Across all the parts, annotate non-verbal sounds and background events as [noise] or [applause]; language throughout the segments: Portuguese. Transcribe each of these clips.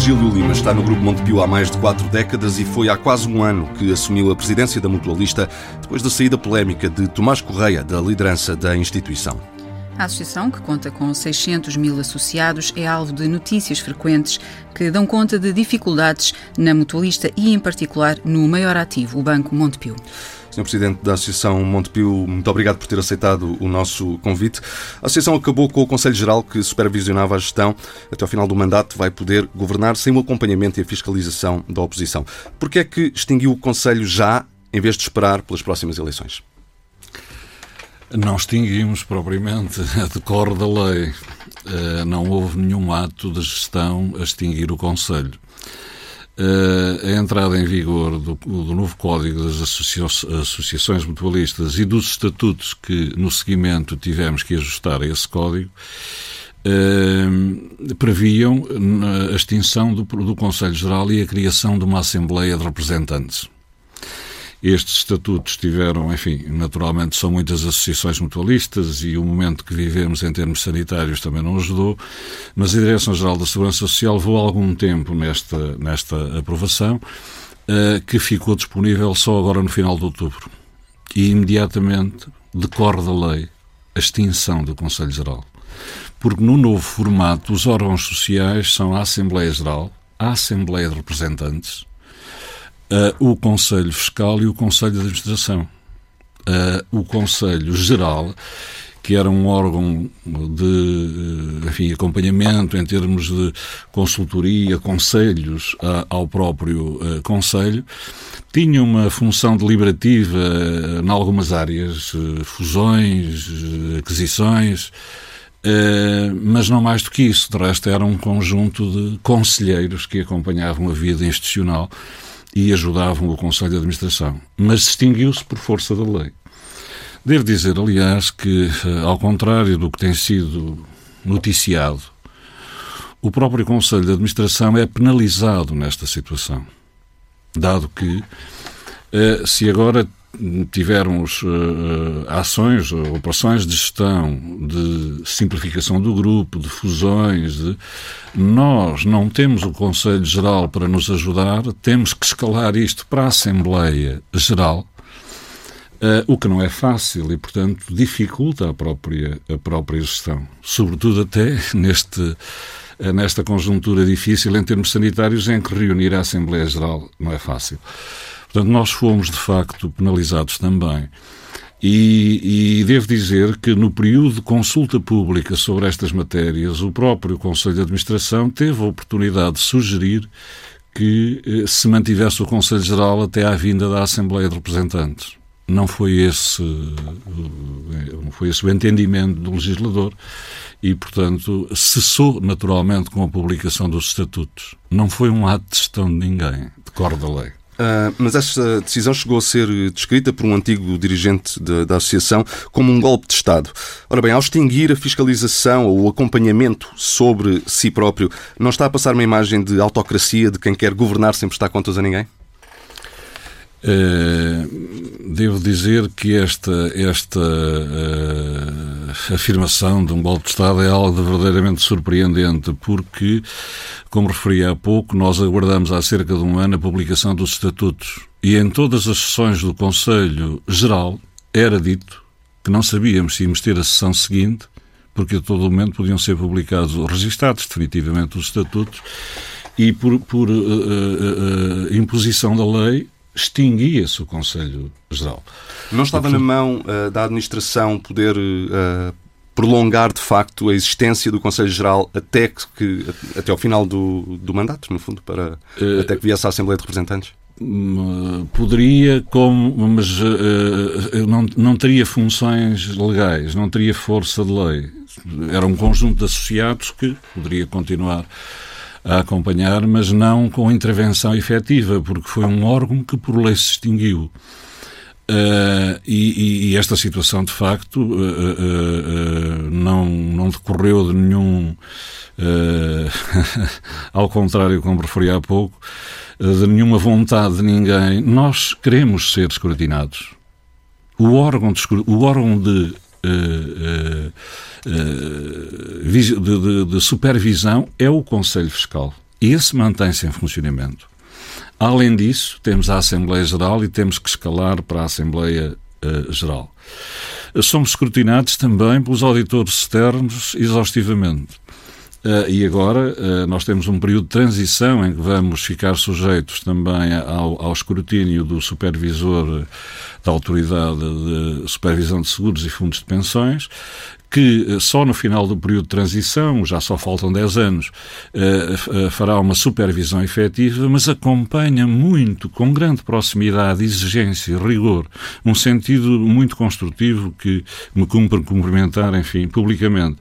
Virgílio Lima está no Grupo Montepio há mais de quatro décadas e foi há quase um ano que assumiu a presidência da Mutualista depois da saída polémica de Tomás Correia da liderança da instituição. A associação, que conta com 600 mil associados, é alvo de notícias frequentes que dão conta de dificuldades na mutualista e, em particular, no maior ativo, o Banco Montepio. Sr. Presidente da Associação Montepio, muito obrigado por ter aceitado o nosso convite. A Associação acabou com o Conselho Geral que supervisionava a gestão. Até ao final do mandato vai poder governar sem o acompanhamento e a fiscalização da oposição. Por que é que extinguiu o Conselho já, em vez de esperar pelas próximas eleições? Não extinguimos propriamente, [laughs] a decorre da lei. Eh, não houve nenhum ato de gestão a extinguir o Conselho. Uh, a entrada em vigor do, do novo Código das associa Associações Mutualistas e dos estatutos que, no seguimento, tivemos que ajustar a esse Código, uh, previam a extinção do, do Conselho Geral e a criação de uma Assembleia de Representantes. Estes estatutos tiveram, enfim, naturalmente são muitas associações mutualistas e o momento que vivemos em termos sanitários também não ajudou, mas a Direção-Geral da Segurança Social levou algum tempo nesta, nesta aprovação, uh, que ficou disponível só agora no final de outubro. E imediatamente decorre da lei a extinção do Conselho Geral. Porque no novo formato os órgãos sociais são a Assembleia Geral, a Assembleia de Representantes, o Conselho Fiscal e o Conselho de Administração. Uh, o Conselho Geral, que era um órgão de enfim, acompanhamento em termos de consultoria, conselhos uh, ao próprio uh, Conselho, tinha uma função deliberativa uh, em algumas áreas, fusões, aquisições, mas não mais do que isso. De resto, era um conjunto de conselheiros que acompanhavam a vida institucional e ajudavam o Conselho de Administração, mas distinguiu-se por força da lei. Devo dizer, aliás, que, eh, ao contrário do que tem sido noticiado, o próprio Conselho de Administração é penalizado nesta situação, dado que, eh, se agora tivermos uh, ações, operações de gestão, de simplificação do grupo, de fusões. De... Nós não temos o Conselho Geral para nos ajudar, temos que escalar isto para a Assembleia Geral, uh, o que não é fácil e, portanto, dificulta a própria, a própria gestão. Sobretudo até [laughs] neste nesta conjuntura difícil em termos sanitários em que reunir a Assembleia Geral não é fácil. Portanto, nós fomos de facto penalizados também. E, e, devo dizer que no período de consulta pública sobre estas matérias, o próprio Conselho de Administração teve a oportunidade de sugerir que eh, se mantivesse o Conselho Geral até à vinda da Assembleia de Representantes. Não foi esse, eh, não foi esse o entendimento do legislador e, portanto, cessou naturalmente com a publicação dos estatutos. Não foi um ato de gestão de ninguém, decorre da lei. Uh, mas esta decisão chegou a ser descrita por um antigo dirigente de, da associação como um golpe de Estado. Ora bem, ao extinguir a fiscalização ou o acompanhamento sobre si próprio, não está a passar uma imagem de autocracia de quem quer governar sem prestar contas a ninguém? Uh, devo dizer que esta, esta uh, afirmação de um golpe de Estado é algo verdadeiramente surpreendente, porque, como referi há pouco, nós aguardamos há cerca de um ano a publicação dos estatutos. E em todas as sessões do Conselho Geral era dito que não sabíamos se íamos ter a sessão seguinte, porque a todo momento podiam ser publicados, registados definitivamente os estatutos, e por, por uh, imposição da lei extinguia-se o Conselho Geral. Não estava na mão uh, da administração poder uh, prolongar de facto a existência do Conselho Geral até que até ao final do, do mandato, no fundo, para uh, até que viesse a Assembleia de Representantes? Hum, poderia, como, mas uh, não, não teria funções legais, não teria força de lei. Era um conjunto de associados que poderia continuar a acompanhar, mas não com intervenção efetiva, porque foi um órgão que por lei se extinguiu. Uh, e, e, esta situação, de facto, uh, uh, não, não decorreu de nenhum. [laughs] ao contrário, como referi há pouco, de nenhuma vontade de ninguém. Nós queremos ser escrutinados. O órgão de, o órgão de de, de, de, supervisão é o Conselho Fiscal. E esse mantém-se em funcionamento. Além disso, temos a Assembleia Geral e temos que escalar para a Assembleia uh, Geral. Somos escrutinados também pelos auditores externos exaustivamente. Uh, e agora uh, nós temos um período de transição em que vamos ficar sujeitos também ao, ao escrutínio do supervisor da Autoridade de Supervisão de Seguros e Fundos de Pensões, que eh, só no final do período de transição, já só faltam 10 anos, eh, eh, fará uma supervisão efetiva, mas acompanha muito, com grande proximidade, exigência, rigor, um sentido muito construtivo que me cumpre cumprimentar, enfim, publicamente.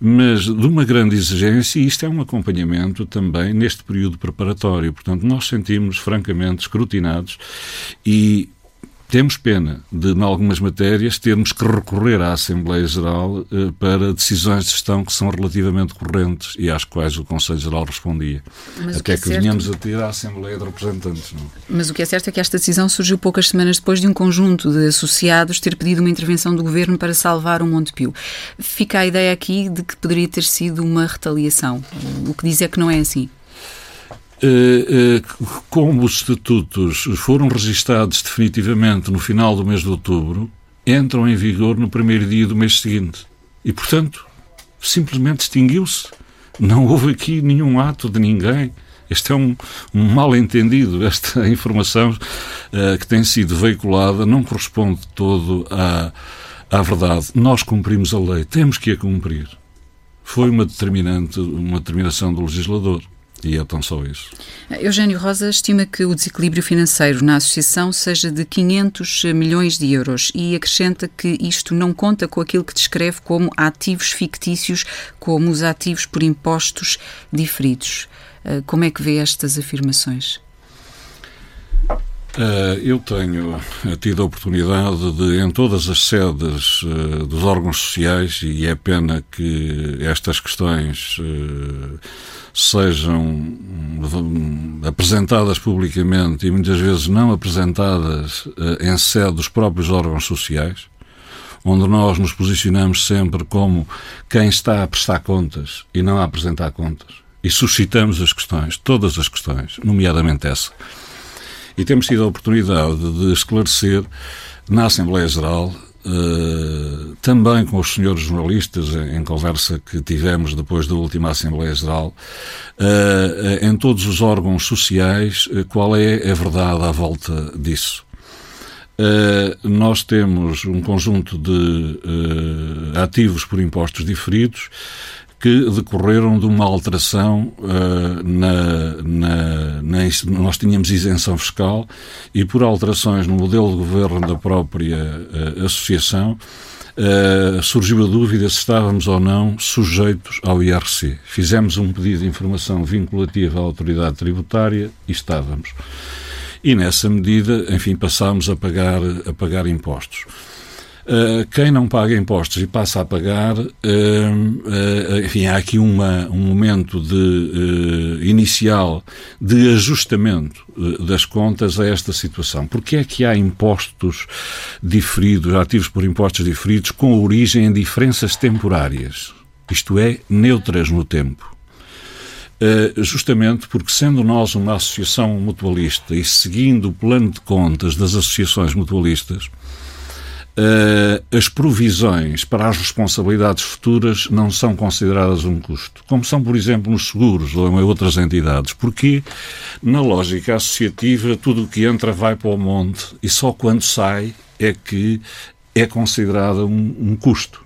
Mas de uma grande exigência, e isto é um acompanhamento também neste período preparatório. Portanto, nós sentimos francamente escrutinados e temos pena de, em algumas matérias, termos que recorrer à Assembleia Geral eh, para decisões de gestão que são relativamente correntes e às quais o Conselho Geral respondia. Mas Até que, é que venhamos a ter a Assembleia de Representantes. Não? Mas o que é certo é que esta decisão surgiu poucas semanas depois de um conjunto de associados ter pedido uma intervenção do Governo para salvar o Montepio. Fica a ideia aqui de que poderia ter sido uma retaliação. O que diz é que não é assim. Eh, eh, como os estatutos foram registados definitivamente no final do mês de outubro, entram em vigor no primeiro dia do mês seguinte. E, portanto, simplesmente extinguiu-se. Não houve aqui nenhum ato de ninguém. Este é um, um mal-entendido. [laughs] Esta informação uh, que tem sido veiculada não corresponde todo à, à verdade. Nós cumprimos a lei, temos que a cumprir. Foi uma determinante, uma determinação do legislador. E é tão só isso. Eugênio Rosa estima que o desequilíbrio financeiro na associação seja de 500 milhões de euros e acrescenta que isto não conta com aquilo que descreve como ativos fictícios, como os ativos por impostos diferidos. Eh, como é que vê estas afirmações? Uh, eu tenho tido a oportunidade de, em todas as sedes uh, dos órgãos sociais, e é pena que estas questões sejam hum, apresentadas publicamente e muitas vezes não apresentadas em sede dos próprios órgãos sociais, onde nós nos posicionamos sempre como quem está a prestar contas e não a apresentar contas. E suscitamos as questões, todas as questões, nomeadamente essa. E temos tido a oportunidade de esclarecer na Assembleia Geral Uh, também com os senhores jornalistas, em, conversa que tivemos depois da última Assembleia Geral, uh, em todos os órgãos sociais, uh, qual é a verdade à volta disso. nós temos um conjunto de ativos por impostos diferidos que decorreram de uma alteração uh, na, na, na, Nós tínhamos isenção fiscal e, por alterações no modelo de governo da própria uh, associação, uh, surgiu a dúvida se estávamos ou não sujeitos ao IRC. Fizemos um pedido de informação vinculativa à autoridade tributária e estávamos. E, nessa medida, enfim, passámos a pagar, a pagar impostos. Uh, quem não paga impostos e passa a pagar, uh, uh, enfim, há aqui uma, um momento de, inicial de ajustamento das contas a esta situação. Porque é que há impostos diferidos, ativos por impostos diferidos, com origem em diferenças temporárias? Isto é, neutras no tempo. Uh, justamente porque, sendo nós uma associação mutualista e seguindo o plano de contas das associações mutualistas, as provisões para as responsabilidades futuras não são consideradas um custo, como são, por exemplo, nos seguros ou em outras entidades, porque na lógica associativa tudo o que entra vai para o monte e só quando sai é que é considerado um, um custo.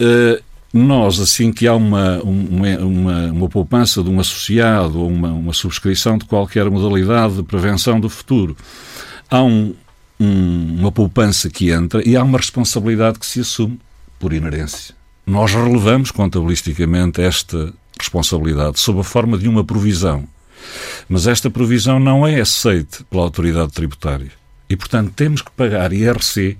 Uh, nós, assim que há uma, uma, uma, uma, poupança de um associado ou uma, uma subscrição de qualquer modalidade de prevenção do futuro, há um, um, uma poupança que entra e há uma responsabilidade que se assume por inerência. Nós relevamos contabilisticamente esta responsabilidade sob a forma de uma provisão. Mas esta provisão não é aceite pela autoridade tributária. E, portanto, temos que pagar IRC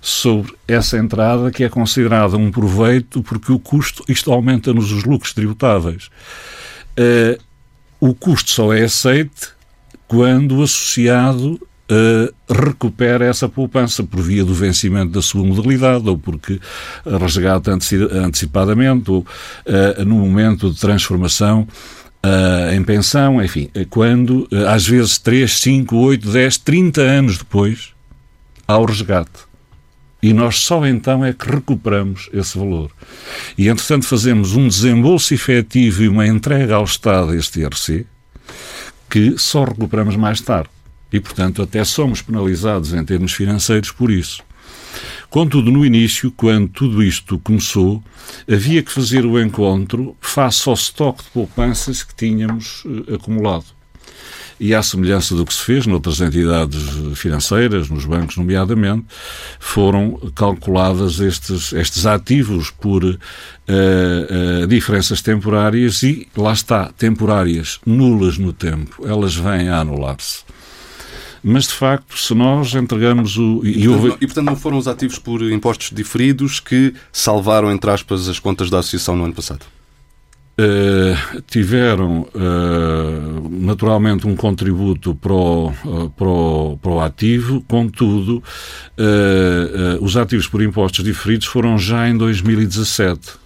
sobre essa entrada que é considerada um proveito porque o custo, isto aumenta-nos os lucros tributáveis. Uh, o custo só é aceite quando associado uh, recupera essa poupança por via do vencimento da sua modalidade ou porque resgata antecipadamente ou uh, no momento de transformação uh, em pensão, enfim, quando às vezes 3, 5, 8, 10, 30 anos depois há o resgate. E nós só então é que recuperamos esse valor. E, entretanto, fazemos um desembolso efetivo e uma entrega ao Estado deste IRC que só recuperamos mais tarde. E, portanto, até somos penalizados em termos financeiros por isso. Contudo, no início, quando tudo isto começou, havia que fazer o encontro face ao estoque de poupanças que tínhamos uh, acumulado. E à semelhança do que se fez noutras entidades financeiras, nos bancos, nomeadamente, foram calculadas estes, estes ativos por uh, uh, diferenças temporárias e, lá está, temporárias, nulas no tempo. Elas vêm a anular-se. Mas, de facto, se nós entregamos o. E, e, portanto, e, portanto, não foram os ativos por impostos diferidos que salvaram, entre aspas, as contas da Associação no ano passado? Uh, tiveram uh, naturalmente um contributo para o, uh, para o, para o ativo, contudo, os ativos por impostos diferidos foram já em 2017.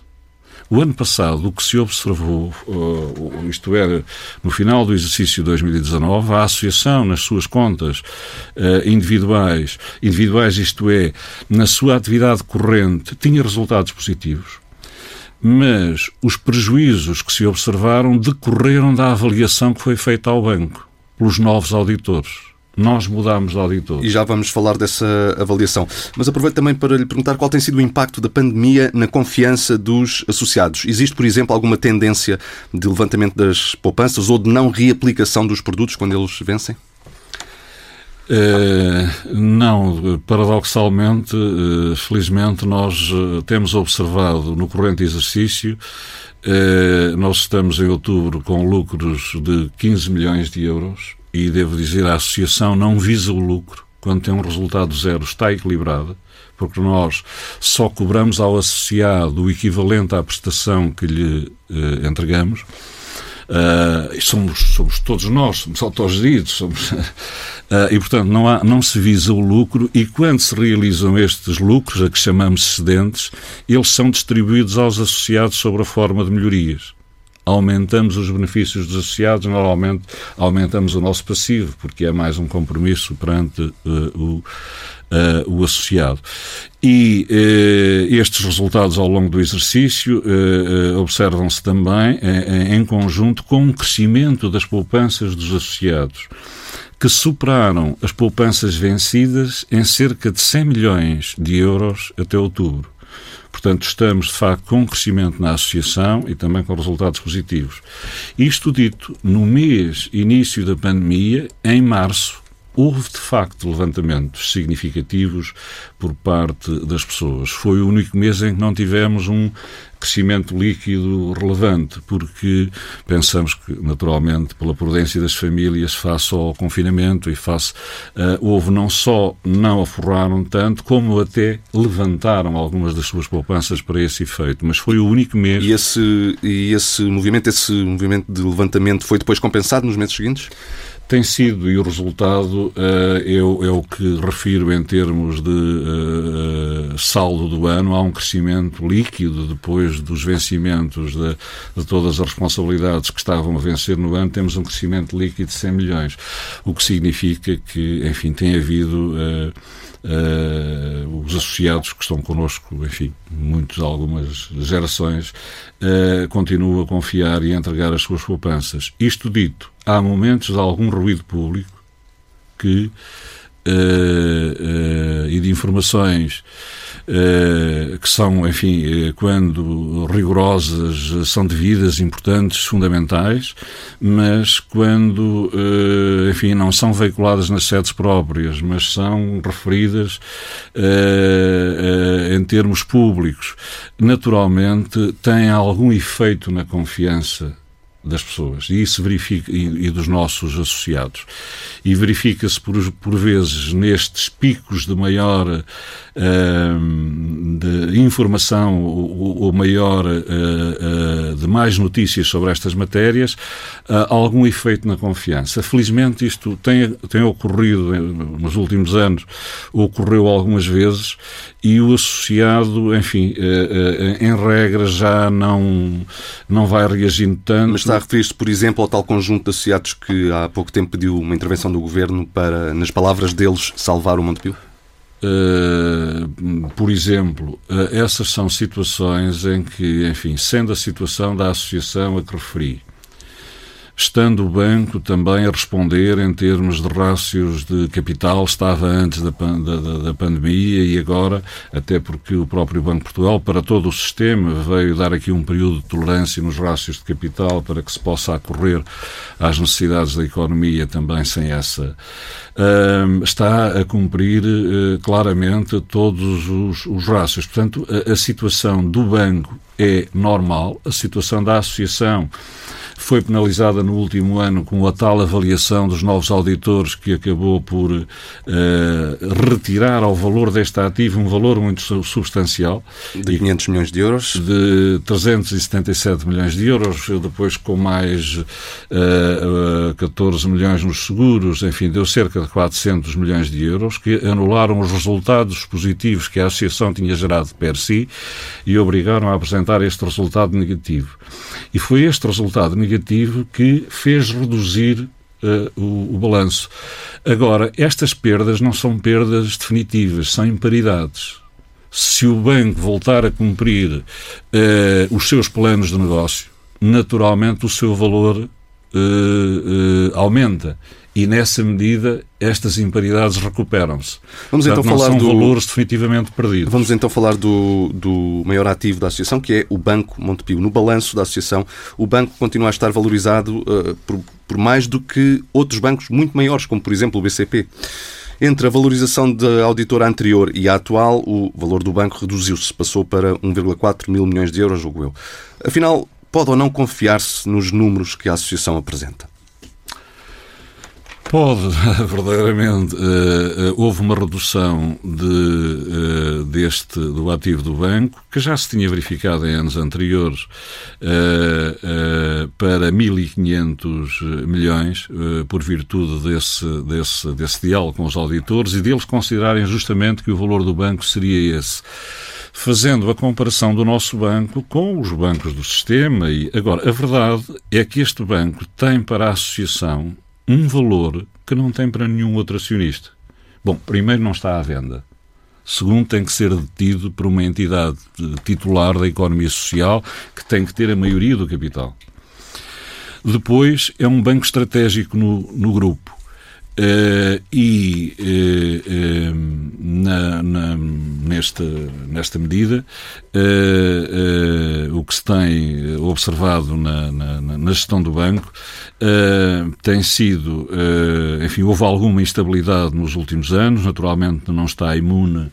O ano passado, o que se observou, uh, isto era, no final do exercício de 2019, a Associação, nas suas contas uh, individuais, individuais, isto é, na sua atividade corrente, tinha resultados positivos, mas os prejuízos que se observaram decorreram da avaliação que foi feita ao banco pelos novos auditores nós mudámos de auditor. E já vamos falar dessa avaliação. Mas aproveito também para lhe perguntar qual tem sido o impacto da pandemia na confiança dos associados. Existe, por exemplo, alguma tendência de levantamento das poupanças ou de não reaplicação dos produtos quando eles vencem? Uh, não, paradoxalmente, uh, felizmente, nós uh, temos observado no corrente exercício, nós estamos em outubro com lucros de 15 milhões de euros e devo dizer, a associação não visa o lucro quando tem um resultado zero, está equilibrada, porque nós só cobramos ao associado o equivalente à prestação que lhe eh, entregamos. Uh, somos, somos todos nós, somos autogeridos, somos, uh, [laughs] e portanto não, há, não se visa o lucro. E quando se realizam estes lucros, a que chamamos excedentes, eles são distribuídos aos associados sob a forma de melhorias aumentamos os benefícios dos associados, normalmente aumentamos o nosso passivo, porque é mais um compromisso perante uh, o, uh, o associado. E uh, estes resultados ao longo do exercício observam-se também em, conjunto com um crescimento das poupanças dos associados que superaram as poupanças vencidas em cerca de 100 milhões de euros até outubro. Portanto, estamos de facto com um crescimento na associação e também com resultados positivos. Isto dito, no mês início da pandemia, em março, houve de facto levantamentos significativos por parte das pessoas. Foi o único mês em que não tivemos um crescimento líquido relevante, porque pensamos que, naturalmente, pela prudência das famílias, face ao confinamento e face. Uh, houve não só não aforraram tanto, como até levantaram algumas das suas poupanças para esse efeito. Mas foi o único mês. E esse, e esse movimento, esse movimento de levantamento foi depois compensado nos meses seguintes? tem sido, e o resultado uh, é, é, o que refiro em termos de uh, saldo do ano. Há um crescimento líquido depois dos vencimentos de, de, todas as responsabilidades que estavam a vencer no ano. Temos um crescimento líquido de 100 milhões, o que significa que, enfim, tem havido. Uh, Uh, os associados que estão connosco, enfim, muitos, algumas gerações, uh, continuam a confiar e a entregar as suas poupanças. Isto dito, há momentos de algum ruído público que uh, e de informações uh, que são, enfim, quando rigorosas, são devidas, importantes, fundamentais, mas quando, enfim, não são veiculadas nas sedes próprias, mas são referidas em termos públicos, naturalmente têm algum efeito na confiança das pessoas. E isso verifica e, e dos nossos associados. E verifica-se por, por vezes nestes picos de maior de informação, o, maior, uh, uh, de mais notícias sobre estas matérias, uh, algum efeito na confiança. Felizmente isto tem, tem ocorrido nos últimos anos, ocorreu algumas vezes e o associado, enfim, em regra já não, não vai reagindo tanto. Mas está a referir-se, por exemplo, ao tal conjunto de associados que há pouco tempo pediu uma intervenção do Governo para, nas palavras deles, salvar o Montepio? Uh, por exemplo, uh, essas são situações em que, enfim, sendo a situação da associação a que referi, estando o banco também a responder em termos de rácios de capital, estava antes da, da, da, pandemia e agora, até porque o próprio Banco de Portugal, para todo o sistema, veio dar aqui um período de tolerância nos rácios de capital para que se possa acorrer às necessidades da economia também sem essa. Uh, está a cumprir uh, claramente todos os, os rácios. Portanto, a, a situação do banco é normal, a situação da associação foi penalizada no último ano com a tal avaliação dos novos auditores que acabou por uh, retirar ao valor deste ativo um valor muito substancial. De 500 milhões de euros? De 377 milhões de euros, depois com mais uh, uh, 14 milhões nos seguros, enfim, deu cerca de 400 milhões de euros, que anularam os resultados positivos que a Associação tinha gerado per si e obrigaram a apresentar este resultado negativo. E foi este resultado negativo negativo que fez reduzir uh, o, o balanço. Agora, estas perdas não são perdas definitivas, são imparidades. Se o banco voltar a cumprir uh, os seus planos de negócio, naturalmente o seu valor uh, aumenta e nessa medida estas imparidades recuperam-se. Vamos Portanto, então falar são do valores definitivamente perdidos. Vamos então falar do, do maior ativo da associação, que é o Banco Montepio. No balanço da associação, o banco continua a estar valorizado uh, por, por mais do que outros bancos muito maiores, como por exemplo o BCP. Entre a valorização da auditora anterior e a atual, o valor do banco reduziu-se, passou para 1,4 mil milhões de euros, julgo eu. Afinal, pode ou não confiar-se nos números que a associação apresenta? Pode, [laughs] verdadeiramente. Uh, uh, houve uma redução de, uh, deste, do ativo do banco, que já se tinha verificado em anos anteriores, para 1.500 milhões, por virtude desse, desse, desse diálogo com os auditores e deles considerarem justamente que o valor do banco seria esse fazendo a comparação do nosso banco com os bancos do sistema. E agora, a verdade é que este banco tem para a associação um valor que não tem para nenhum outro acionista. Bom, primeiro não está à venda. Segundo, tem que ser detido por uma entidade titular da economia social que tem que ter a maioria do capital. Depois, é um banco estratégico no, no grupo. Uh, e uh, uh, na, na, nesta, nesta medida o que se tem observado na, na, na gestão do banco tem sido, enfim, houve alguma instabilidade nos últimos anos, naturalmente não está imune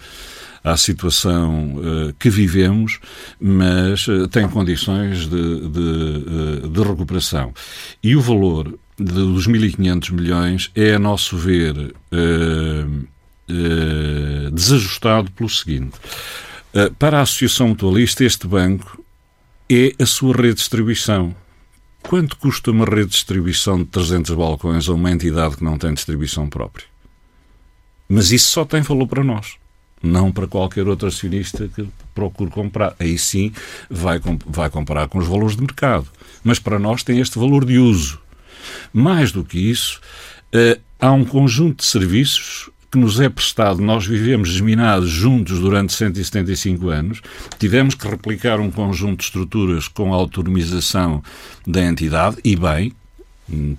à situação uh, que vivemos, mas uh, tem condições de, de, de recuperação. E o valor dos 1.500 milhões é, a nosso ver, uh, uh, desajustado pelo seguinte. Uh, para a Associação Mutualista, este banco é a sua rede de distribuição. Quanto custa uma rede de distribuição de 300 balcões a uma entidade que não tem distribuição própria? Mas isso só tem valor para nós, não para qualquer outro acionista que procure comprar. Aí sim vai, vai comparar com os valores de mercado. Mas para nós tem este valor de uso. Mais do que isso, uh, há um conjunto de serviços que nos é prestado, nós vivemos geminados juntos durante 175 anos, tivemos que replicar um conjunto de estruturas com a autonomização da entidade, e bem,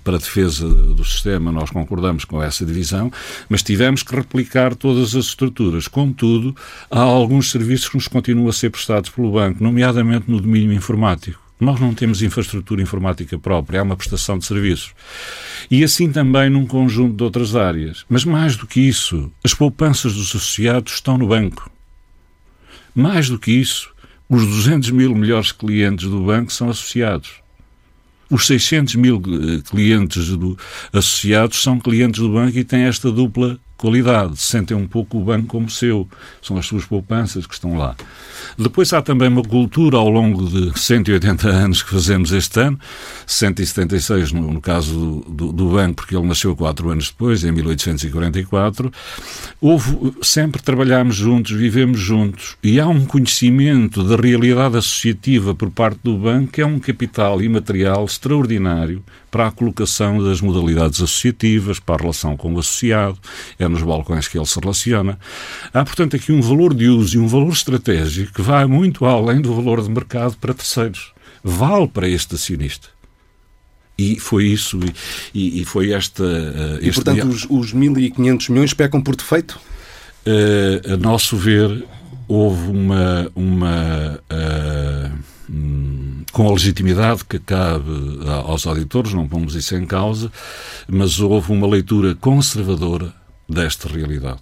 para a defesa do sistema, nós concordamos com essa divisão, mas tivemos que replicar todas as estruturas. Contudo, há alguns serviços que nos continuam a ser prestados pelo banco, nomeadamente no domínio informático. Nós não temos infraestrutura informática própria, há uma prestação de serviços. E assim também num conjunto de outras áreas. Mas mais do que isso, as poupanças dos associados estão no banco. Mais do que isso, os 200 mil melhores clientes do banco são associados. Os 600 mil eh, clientes do, associados são clientes do banco e têm esta dupla qualidade, sentem um pouco o banco como seu, são as suas poupanças que estão lá. Depois há também uma cultura ao longo de 180 anos que fazemos este ano, 176 no, no caso do, do, banco, porque ele nasceu quatro anos depois, em 1844. Houve, sempre trabalhámos juntos, vivemos juntos, e há um conhecimento da realidade associativa por parte do banco que é um capital imaterial extraordinário para a colocação das modalidades associativas, para a relação com o associado, é nos balcões que ele se relaciona. Há, portanto, aqui um valor de uso e um valor estratégico que vai muito além do valor de mercado para terceiros. Vale para este acionista. E foi isso, e, e foi esta. Uh, e, portanto, dia... os, os 1.500 milhões pecam por defeito? Uh, a nosso ver, houve uma. uma uh, com a legitimidade que cabe aos auditores, não pomos isso em causa, mas houve uma leitura conservadora desta realidade.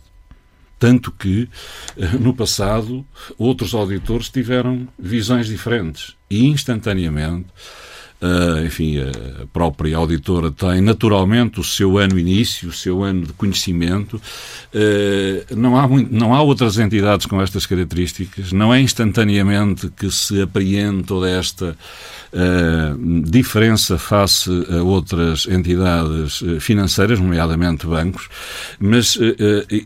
Tanto que, eh, no passado, outros auditores tiveram visões diferentes e, instantaneamente, enfim, a própria auditora tem naturalmente o seu ano início, o seu ano de conhecimento. Uh, não, há muito, não há outras entidades com estas características, não é instantaneamente que se apreende toda esta uh, diferença face a outras entidades financeiras, nomeadamente bancos, mas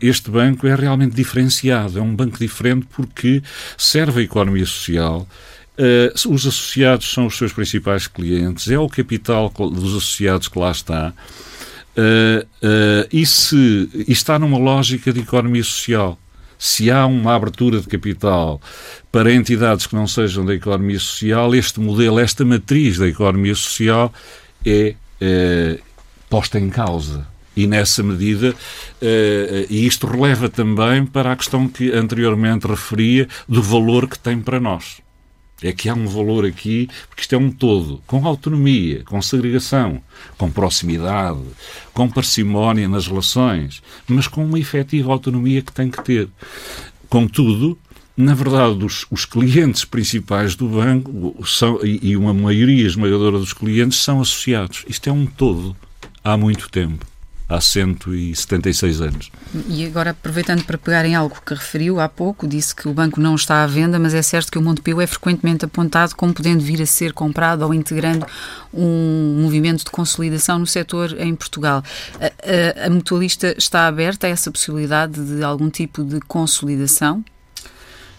este banco é realmente diferenciado, é um banco diferente porque serve a economia social Uh, os associados são os seus principais clientes, é o capital dos associados que lá está. Uh, uh, e, se, e está numa lógica de economia social. Se há uma abertura de capital para entidades que não sejam da economia social, este modelo, esta matriz da economia social é, posta em causa. E nessa medida, e isto releva também para a questão que anteriormente referia do valor que tem para nós. É que há um valor aqui, porque isto é um todo, com autonomia, com segregação, com proximidade, com parcimónia nas relações, mas com uma efetiva autonomia que tem que ter. Contudo, na verdade, os, os clientes principais do banco são, e, e uma maioria esmagadora dos clientes são associados. Isto é um todo há muito tempo há 176 anos. E agora, aproveitando para pegar em algo que referiu há pouco, disse que o banco não está à venda, mas é certo que o Montepio é frequentemente apontado como podendo vir a ser comprado ou integrando um movimento de consolidação no setor em Portugal. A, a, a mutualista está aberta a essa possibilidade de algum tipo de consolidação?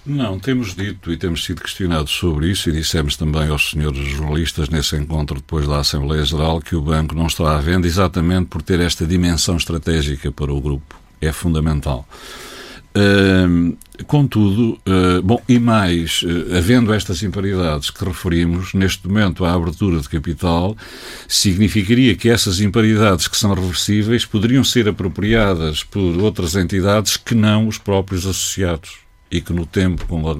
Não, temos dito e temos sido questionados sobre isso e dissemos também aos senhores jornalistas nesse encontro depois da Assembleia Geral que o banco não está à venda exatamente por ter esta dimensão estratégica para o grupo. É fundamental. Uh, contudo, uh, bom, e mais, uh, havendo estas imparidades que referimos, neste momento a abertura de capital significaria que essas imparidades que são reversíveis poderiam ser apropriadas por outras entidades que não os próprios associados e que no tempo, com a,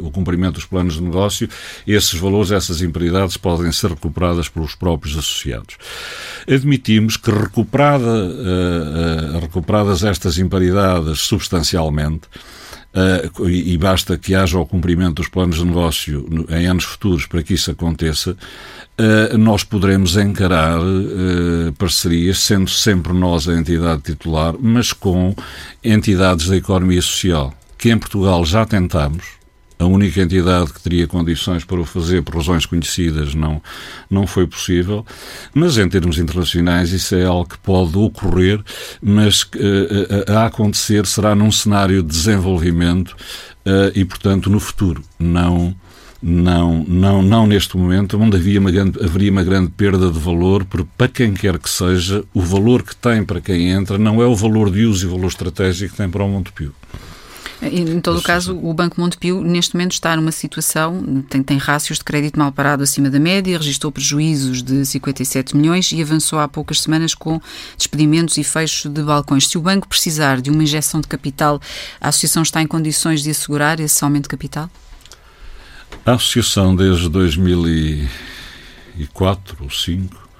o cumprimento dos planos de negócio, esses valores, essas imprioridades podem ser recuperadas pelos próprios associados. Admitimos que recuperada, uh, uh, recuperadas estas imparidades substancialmente, Uh, e, basta que haja o cumprimento dos planos de negócio em anos futuros para que isso aconteça, uh, nós poderemos encarar uh, parcerias, sendo sempre nós a entidade titular, mas com entidades da economia social que em Portugal já tentámos, a única entidade que teria condições para o fazer, por razões conhecidas, não, não foi possível. Mas em termos internacionais, isso é algo que pode ocorrer, mas uh, a, a acontecer será num cenário de desenvolvimento uh, e, portanto, no futuro, não. Não, não, não neste momento, onde havia uma grande, haveria uma grande perda de valor, porque para quem quer que seja, o valor que tem para quem entra não é o valor de uso e o valor estratégico que tem para o Montepio. Em todo o caso, o Banco Montepio, neste momento, está numa situação, tem, tem rácios de crédito mal parado acima da média, registrou prejuízos de 57 milhões e avançou há poucas semanas com despedimentos e fecho de balcões. Se o banco precisar de uma injeção de capital, a Associação está em condições de assegurar esse aumento de capital? A Associação, desde 2004 ou 2005,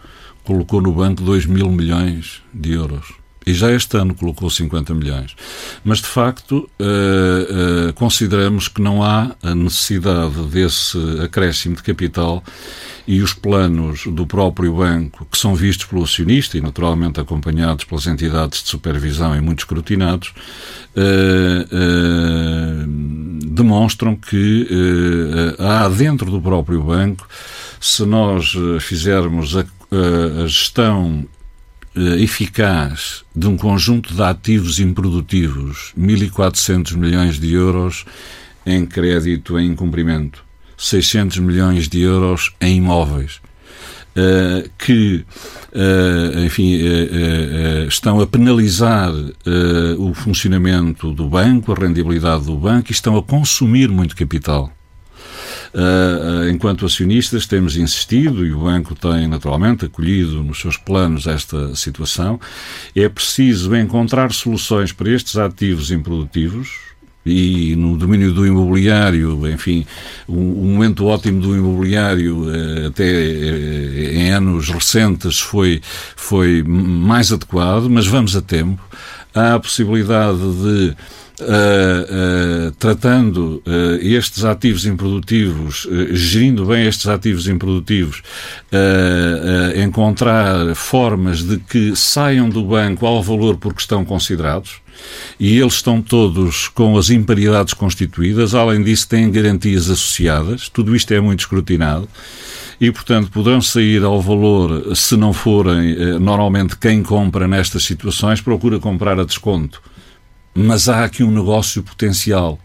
colocou no banco 2 mil milhões de euros E já este ano colocou 50 milhões. Mas, de facto, uh, uh, consideramos que não há a necessidade desse acréscimo de capital e os planos do próprio banco, que são vistos pelo acionista e, naturalmente, acompanhados pelas entidades de supervisão e muito escrutinados, uh, demonstram que há dentro do próprio banco, se nós fizermos a, a gestão eh, eficaz de um conjunto de ativos improdutivos, 1.400 milhões de euros em crédito em incumprimento, 600 milhões de euros em imóveis, Uh, que, uh, enfim, estão a penalizar o funcionamento do banco, a rendibilidade do banco e estão a consumir muito capital. Uh, enquanto acionistas, temos insistido, e o banco tem naturalmente acolhido nos seus planos esta situação, é preciso encontrar soluções para estes ativos improdutivos, e no domínio do imobiliário, enfim, um, momento ótimo do imobiliário eh, até em anos recentes foi, foi mais adequado, mas vamos a tempo. Há a possibilidade de Uh, uh, tratando uh, estes ativos improdutivos, gerindo bem estes ativos improdutivos, encontrar formas de que saiam do banco ao valor por que estão considerados. E eles estão todos com as imparidades constituídas, além disso, têm garantias associadas. Tudo isto é muito escrutinado e, portanto, poderão sair ao valor, se não forem, normalmente quem compra nestas situações procura comprar a desconto mas há aqui um negócio potencial.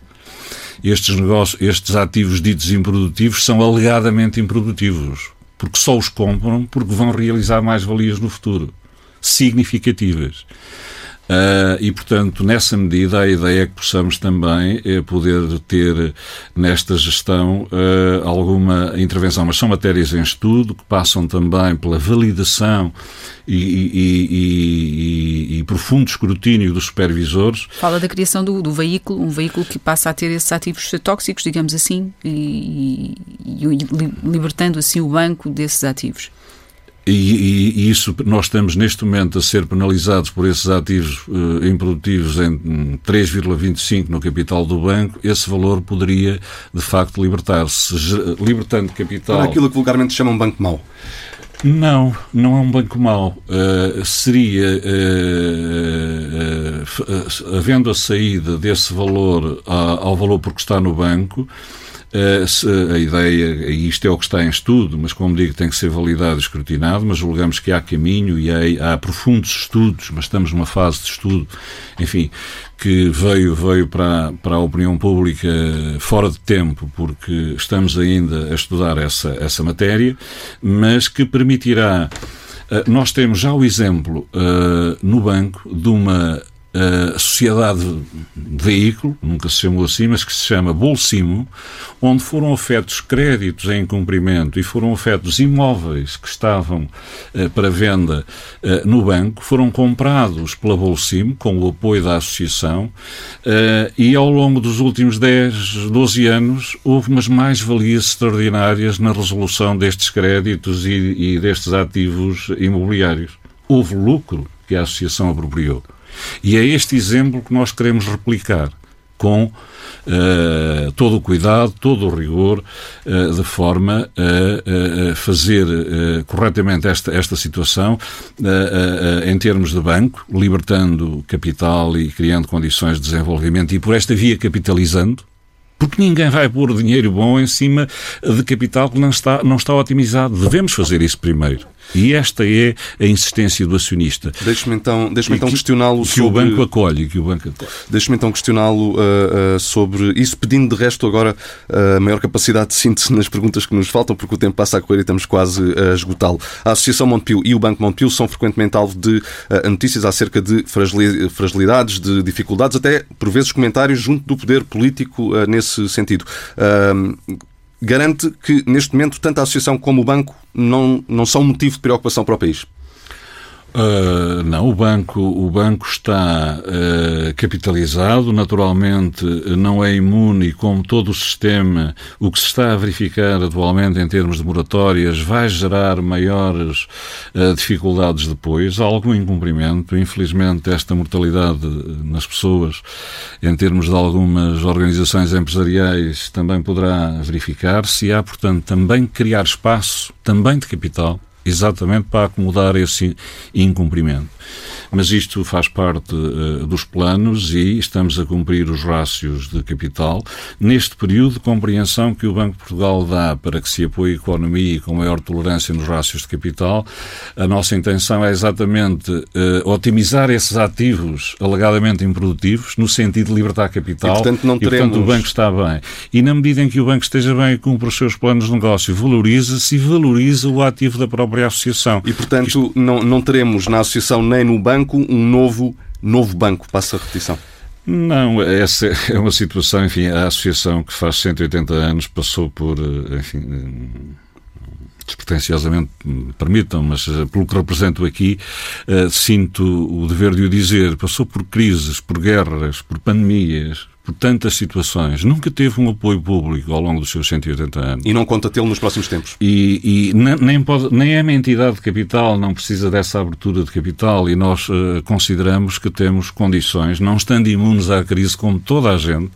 Estes, negócios, estes ativos ditos improdutivos são alegadamente improdutivos, porque só os compram porque vão realizar mais valias no futuro, significativas. Uh, e, portanto, nessa medida, a ideia é que possamos também é poder ter nesta gestão uh, alguma intervenção. Mas são matérias em estudo que passam também pela validação e, e, e, e profundo escrutínio dos supervisores. Fala da criação do, do, veículo, um veículo que passa a ter esses ativos tóxicos, digamos assim, e, libertando assim o banco desses ativos. E, e, e, isso nós estamos neste momento a ser penalizados por esses ativos uh, improdutivos em 3,25 no capital do banco, esse valor poderia de facto libertar-se, libertando capital. Para aquilo que vulgarmente chamam banco mau. Não, não é um banco mau. Uh, seria, uh, havendo a saída desse valor ao valor porque está no banco, eh, a ideia, e isto é o que está em estudo, mas como digo, tem que ser validado e escrutinado, mas julgamos que há caminho e há, há profundos estudos, mas estamos numa fase de estudo, enfim, que veio, veio para, para a opinião pública fora de tempo, porque estamos ainda a estudar essa, essa matéria, mas que permitirá. Eh, nós temos já o exemplo uh, no banco de uma a sociedade de veículo, nunca se chamou assim, mas que se chama Bolsimo, onde foram afetos créditos em cumprimento e foram afetos imóveis que estavam uh, para venda uh, no banco, foram comprados pela Bolsimo, com o apoio da associação, e ao longo dos últimos 10, 12 anos houve umas mais-valias extraordinárias na resolução destes créditos e, e destes ativos imobiliários. Houve lucro que a associação apropriou. E é este exemplo que nós queremos replicar com uh, todo o cuidado, todo o rigor, uh, de forma a uh, fazer corretamente esta, esta situação em termos de banco, libertando capital e criando condições de desenvolvimento e por esta via capitalizando, porque ninguém vai pôr dinheiro bom em cima de capital que não está, não está otimizado. Devemos fazer isso primeiro. E esta é a insistência do acionista. Deixe-me então, deixe então questioná-lo sobre... Que o banco acolhe. Que o banco Deixe-me então questioná-lo uh, uh, sobre isso, pedindo de resto agora uh, maior capacidade de síntese nas perguntas que nos faltam, porque o tempo passa a correr e estamos quase a esgotá-lo. A Associação Montepio e o Banco Montepio são frequentemente alvo de notícias acerca de fragilidades, de dificuldades, até por vezes comentários junto do poder político nesse sentido garante que, neste momento, tanto a Associação como o Banco não, não são motivo de preocupação para o país? Uh, não, o banco, o banco está uh, capitalizado, naturalmente não é imune, como todo o sistema, o que se está a verificar atualmente em termos de moratórias vai gerar maiores uh, dificuldades depois, há algum incumprimento, infelizmente esta mortalidade nas pessoas, em termos de algumas organizações empresariais, também poderá verificar-se, há, portanto, também criar espaço, também de capital, exatamente para acomodar esse incumprimento mas isto faz parte uh, dos planos e estamos a cumprir os rácios de capital. Neste período de compreensão que o Banco de Portugal dá para que se apoie a economia com maior tolerância nos rácios de capital, a nossa intenção é exatamente uh, otimizar esses ativos alegadamente improdutivos, no sentido de libertar capital. E, portanto, não teremos... e, portanto, o banco está bem. E na medida em que o banco esteja bem e cumpre os seus planos de negócio, valoriza-se e valoriza o ativo da própria associação. E, portanto, Isto... não, não teremos na associação nem no banco banco um novo, novo banco, passa a repetição. Não, essa é uma situação, enfim, a associação que faz 180 anos passou por, eh, enfim, eh, despretensiosamente, permitam, mas eh, pelo que represento aqui, sinto o dever de o dizer, passou por crises, por guerras, por pandemias, por tantas situações, nunca teve um apoio público ao longo dos seus 180 anos. E não conta tê-lo nos próximos tempos. E, e nem, pode, nem é uma entidade de capital, não precisa dessa abertura de capital e nós uh, consideramos que temos condições, não estando imunes à crise como toda a gente,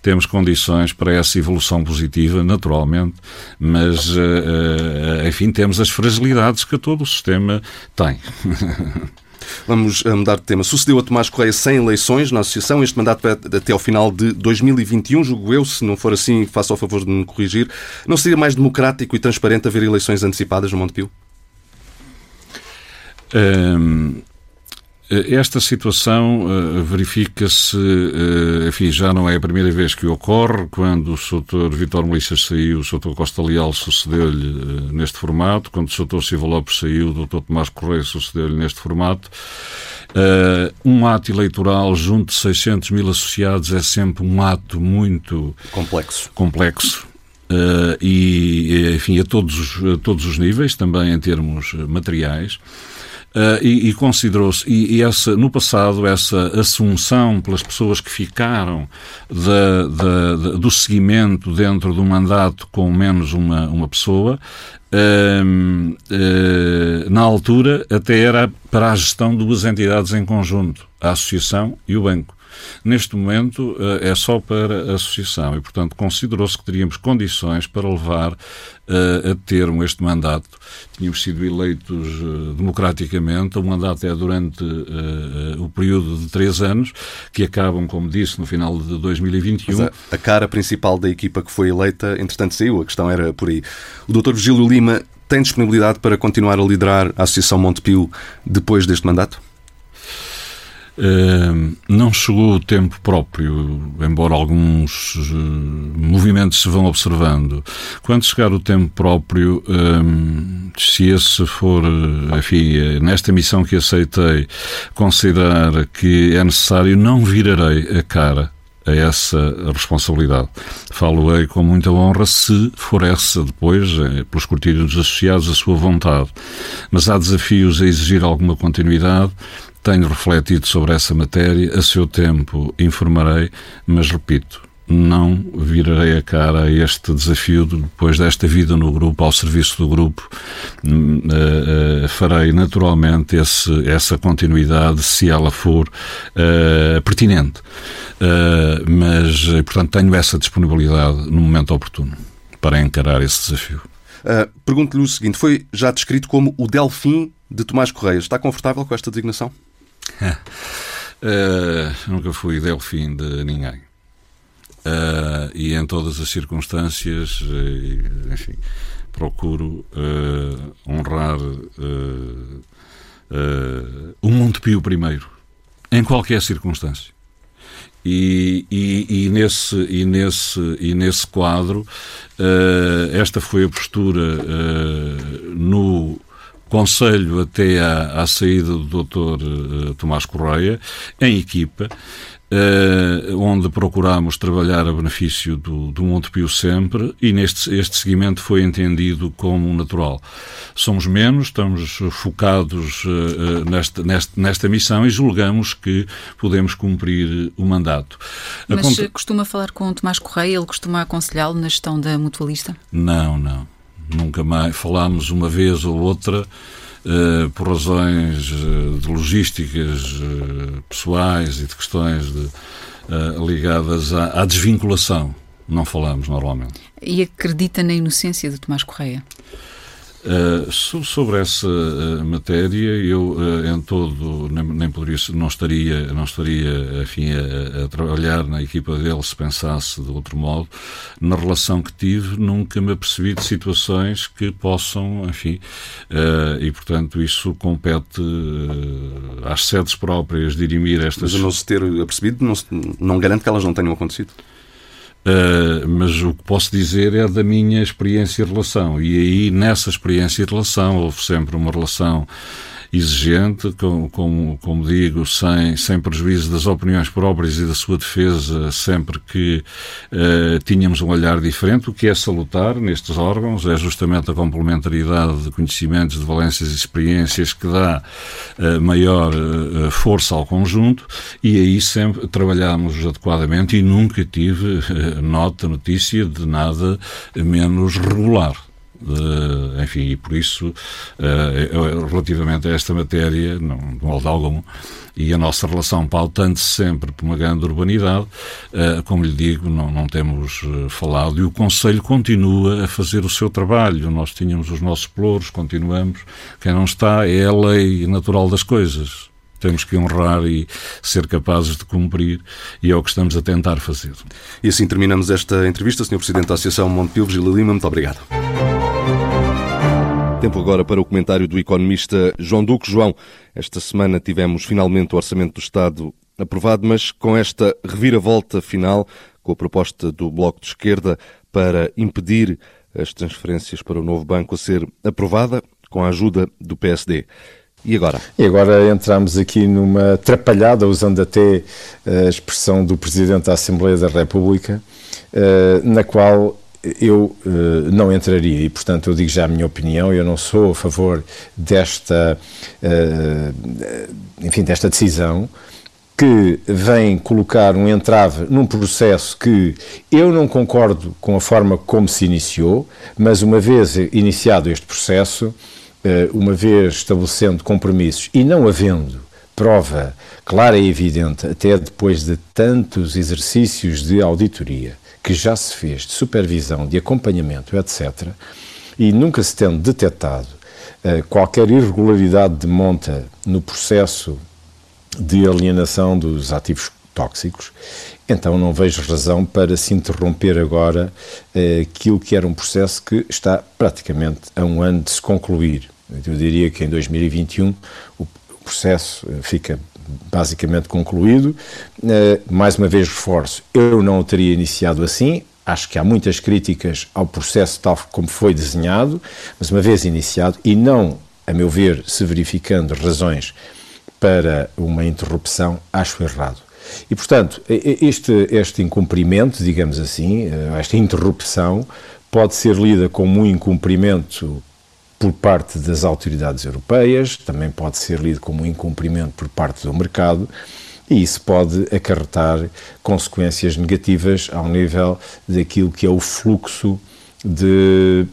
temos condições para essa evolução positiva, naturalmente, mas, uh, uh, enfim, temos as fragilidades que todo o sistema tem. [laughs] Vamos eh, mudar de tema. Sucedeu a Tomás Correia sem eleições na Associação. Este mandato vai até ao final de 2021, julgo eu. Se não for assim, faça o favor de me corrigir. Não seria mais democrático e transparente haver eleições antecipadas no Montepio? Um, eh, esta situação uh, verifica-se, uh, enfim, já não é a primeira vez que ocorre, quando o Sr. Vitor Melissas saiu, o Sr. Costa Leal sucedeu-lhe uh, neste formato, quando o Sr. Silva Lopes saiu, o Dr. Tomás Correia sucedeu-lhe neste formato. um ato eleitoral junto de 600 mil associados é sempre um ato muito... Complexo. Complexo. e, enfim, a todos, a todos os níveis, também em termos materiais. Uh, e, e considerou-se, e, e, essa, no passado, essa assunção pelas pessoas que ficaram do seguimento dentro do mandato com menos uma, uma pessoa, uh, uh, na altura até era para a gestão de duas entidades em conjunto, a Associação e o Banco. Neste momento eh, é só para a associação e, portanto, considerou-se que teríamos condições para levar eh, a termo este mandato. Tínhamos sido eleitos eh, democraticamente, o mandato é durante o período de três anos, que acabam, como disse, no final de 2021. A, a cara principal da equipa que foi eleita, entretanto, saiu, a questão era por aí. O Dr. Virgílio Lima tem disponibilidade para continuar a liderar a Associação Montepio depois deste mandato? Uh, não chegou o tempo próprio, embora alguns uh, movimentos se vão observando. Quando chegar o tempo próprio, uh, se esse for, enfim, nesta missão que aceitei, considerar que é necessário, não virarei a cara a essa responsabilidade. Falo-ei com muita honra se for essa depois, pelos curtidos dos associados, a sua vontade. Mas há desafios a exigir alguma continuidade tenho refletido sobre essa matéria, a seu tempo informarei, mas repito, não virarei a cara a este desafio depois desta vida no grupo, ao serviço do grupo. Uh, uh, farei naturalmente esse, essa continuidade se ela for uh, pertinente. mas, portanto, tenho essa disponibilidade no momento oportuno para encarar esse desafio. Pergunto-lhe o seguinte: foi já descrito como o Delfim de Tomás Correia. Está confortável com esta designação? Uh, [laughs] nunca fui delfim de ninguém. Uh, e em todas as circunstâncias, uh, enfim, procuro uh, honrar o Montepio primeiro, em qualquer circunstância. E, e, e, nesse, e, nesse, e nesse quadro, esta foi a postura no Conselho até à, à saída do Dr. Eh, Tomás Correia, em equipa, uh, onde procuramos trabalhar a benefício do, do Montepio sempre e neste este seguimento foi entendido como natural. Somos menos, estamos focados uh, nesta, nesta, nesta missão e julgamos que podemos cumprir o mandato. Mas conta... costuma falar com o Tomás Correia, ele costuma aconselhá-lo na gestão da mutualista? Não, não. Nunca mais. Falámos uma vez ou outra uh, por razões uh, de logísticas uh, pessoais e de questões de, ligadas à, à desvinculação. Não falamos normalmente. E acredita na inocência de Tomás Correia? Uh, sobre essa uh, matéria, eu uh, em todo nem, nem, poderia, não estaria, não estaria enfim, a, a, trabalhar na equipa dele se pensasse de outro modo. Na relação que tive, nunca me apercebi de situações que possam, enfim, e portanto isso compete às sedes próprias dirimir estas. Mas não se ter apercebido não, não garante que elas não tenham acontecido? Uh, mas o que posso dizer é da minha experiência e relação. E aí, nessa experiência e relação, houve sempre uma relação exigente, com, como, digo, sem, sem prejuízo das opiniões próprias e da sua defesa, sempre que uh, tínhamos um olhar diferente. O que é salutar nestes órgãos é justamente a complementaridade de conhecimentos, de valências e experiências que dá uh, maior uh, força ao conjunto e aí sempre trabalhamos adequadamente e nunca tive nota, notícia de nada menos regular. Uh, enfim, e por isso, uh, relativamente a esta matéria, não, de modo algum, e a nossa relação pautando-se sempre por uma grande urbanidade, uh, como lhe digo, não, não temos falado, e o Conselho continua a fazer o seu trabalho. Nós tínhamos os nossos pelouros, continuamos. Quem não está é a lei natural das coisas temos que honrar e ser capazes de cumprir, e é o que estamos a tentar fazer. E assim terminamos esta entrevista. Sr. Presidente da Associação Montepio, Virgílio Lima, muito obrigado. Tempo agora para o comentário do economista João Duque. João, esta semana tivemos finalmente o Orçamento do Estado aprovado, mas com esta reviravolta final, com a proposta do Bloco de Esquerda para impedir as transferências para o novo banco a ser aprovada, com a ajuda do PSD. E agora? E agora entramos aqui numa atrapalhada, usando até a expressão do Presidente da Assembleia da República, eh, na qual eu uh, não entraria e, portanto, eu digo já a minha opinião, eu não sou a favor desta, enfim, desta decisão que vem colocar um entrave num processo que eu não concordo com a forma como se iniciou, mas uma vez iniciado este processo, uma vez estabelecendo compromissos e não havendo prova clara e evidente, até depois de tantos exercícios de auditoria, que já se fez de supervisão, de acompanhamento, etc., e nunca se tendo detectado uh, qualquer irregularidade de monta no processo de alienação dos ativos tóxicos, então não vejo razão para se interromper agora uh, aquilo que era um processo que está praticamente a um ano de se concluir. Eu diria que em 2021 o processo eh, fica basicamente concluído. Uh, mais uma vez reforço, eu não o teria iniciado assim, acho que há muitas críticas ao processo tal como foi desenhado, mas uma vez iniciado e não, a meu ver, se verificando razões para uma interrupção, acho errado. E, portanto, este, este incumprimento, digamos assim, eh, esta interrupção, pode ser lida como um incumprimento por parte das autoridades europeias, também pode ser lido como um incumprimento por parte do mercado, e isso pode acarretar consequências negativas ao nível daquilo que é o fluxo de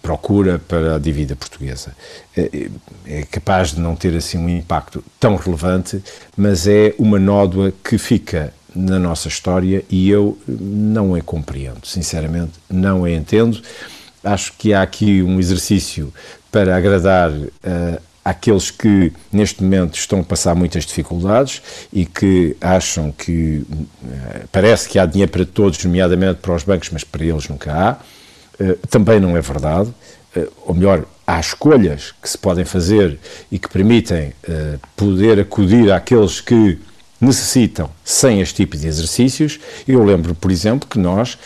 procura para a dívida portuguesa. É, é capaz de não ter assim um impacto tão relevante, mas é uma nódoa que fica na nossa história e eu não a compreendo, sinceramente, não a entendo acho que há aqui um exercício para agradar uh, àqueles que neste momento estão a passar muitas dificuldades e que acham que uh, parece que há dinheiro para todos, nomeadamente para os bancos, mas para eles nunca há. Uh, também não é verdade. ou melhor, há escolhas que se podem fazer e que permitem poder acudir àqueles que necessitam sem este tipo de exercícios. Eu lembro, por exemplo, que nós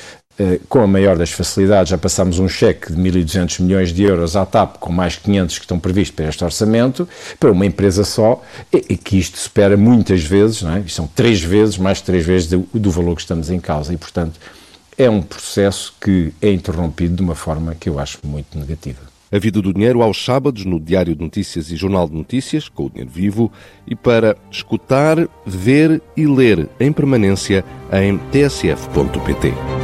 com a maior das facilidades, já passamos um cheque de 1.200 milhões de euros à TAP, com mais 500 que estão previstos para este orçamento, para uma empresa só, e, que isto supera muitas vezes, não é? são três vezes, mais de três vezes do, do valor que estamos em causa, e portanto é um processo que é interrompido de uma forma que eu acho muito negativa. A Vida do Dinheiro aos sábados no Diário de Notícias e Jornal de Notícias, com o Dinheiro Vivo, e para escutar, ver e ler em permanência em tsf.pt.